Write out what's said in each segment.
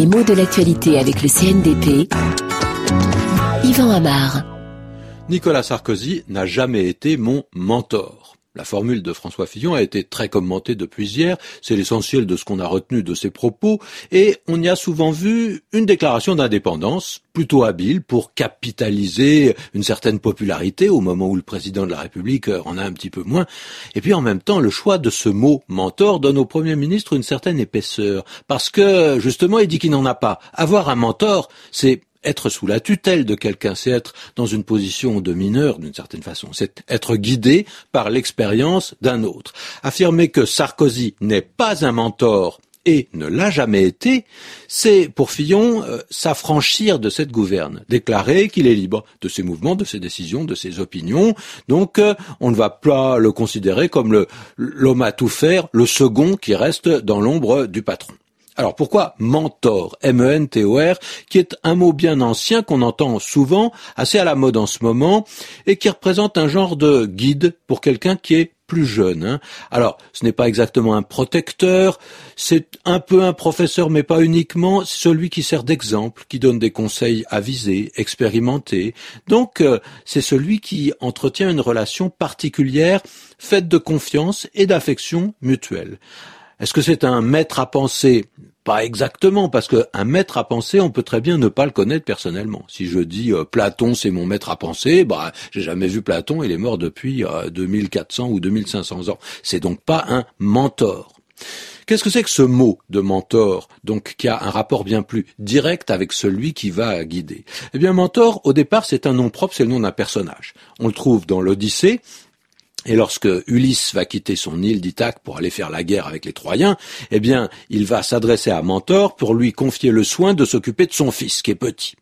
Les mots de l'actualité avec le CNDP. Yvan Amar. Nicolas Sarkozy n'a jamais été mon mentor. La formule de François Fillon a été très commentée depuis hier, c'est l'essentiel de ce qu'on a retenu de ses propos, et on y a souvent vu une déclaration d'indépendance plutôt habile pour capitaliser une certaine popularité au moment où le président de la République en a un petit peu moins. Et puis en même temps, le choix de ce mot mentor donne au Premier ministre une certaine épaisseur, parce que justement, il dit qu'il n'en a pas. Avoir un mentor, c'est être sous la tutelle de quelqu'un, c'est être dans une position de mineur d'une certaine façon, c'est être guidé par l'expérience d'un autre. Affirmer que Sarkozy n'est pas un mentor et ne l'a jamais été, c'est pour Fillon euh, s'affranchir de cette gouverne, déclarer qu'il est libre de ses mouvements, de ses décisions, de ses opinions. Donc euh, on ne va pas le considérer comme l'homme à tout faire, le second qui reste dans l'ombre du patron. Alors pourquoi mentor, M-E-N-T-O-R, qui est un mot bien ancien qu'on entend souvent, assez à la mode en ce moment, et qui représente un genre de guide pour quelqu'un qui est plus jeune. Hein. Alors, ce n'est pas exactement un protecteur, c'est un peu un professeur, mais pas uniquement, celui qui sert d'exemple, qui donne des conseils avisés, expérimentés. Donc, euh, c'est celui qui entretient une relation particulière, faite de confiance et d'affection mutuelle. Est-ce que c'est un maître à penser? Pas exactement, parce qu'un maître à penser, on peut très bien ne pas le connaître personnellement. Si je dis euh, Platon, c'est mon maître à penser, bah j'ai jamais vu Platon, il est mort depuis 2400 euh, ou 2500 ans. C'est donc pas un mentor. Qu'est-ce que c'est que ce mot de mentor, donc qui a un rapport bien plus direct avec celui qui va guider? Eh bien, mentor, au départ, c'est un nom propre, c'est le nom d'un personnage. On le trouve dans l'Odyssée, et lorsque Ulysse va quitter son île d'Ithaque pour aller faire la guerre avec les Troyens, eh bien, il va s'adresser à Mentor pour lui confier le soin de s'occuper de son fils, qui est petit.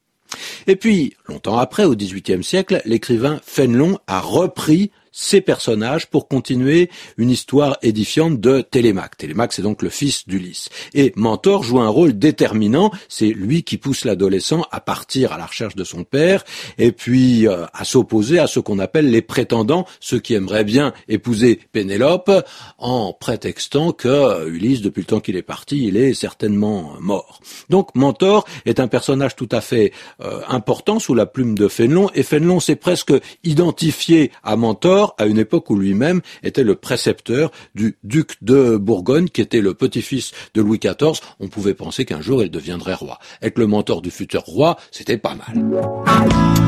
Et puis, longtemps après, au XVIIIe siècle, l'écrivain Fénelon a repris ces personnages pour continuer une histoire édifiante de Télémaque. Télémaque, c'est donc le fils d'Ulysse. Et Mentor joue un rôle déterminant, c'est lui qui pousse l'adolescent à partir à la recherche de son père, et puis euh, à s'opposer à ce qu'on appelle les prétendants, ceux qui aimeraient bien épouser Pénélope, en prétextant que euh, Ulysse, depuis le temps qu'il est parti, il est certainement mort. Donc Mentor est un personnage tout à fait euh, important sous la plume de Fénelon, et Fénelon s'est presque identifié à Mentor à une époque où lui-même était le précepteur du duc de Bourgogne, qui était le petit-fils de Louis XIV. On pouvait penser qu'un jour il deviendrait roi. Être le mentor du futur roi, c'était pas mal.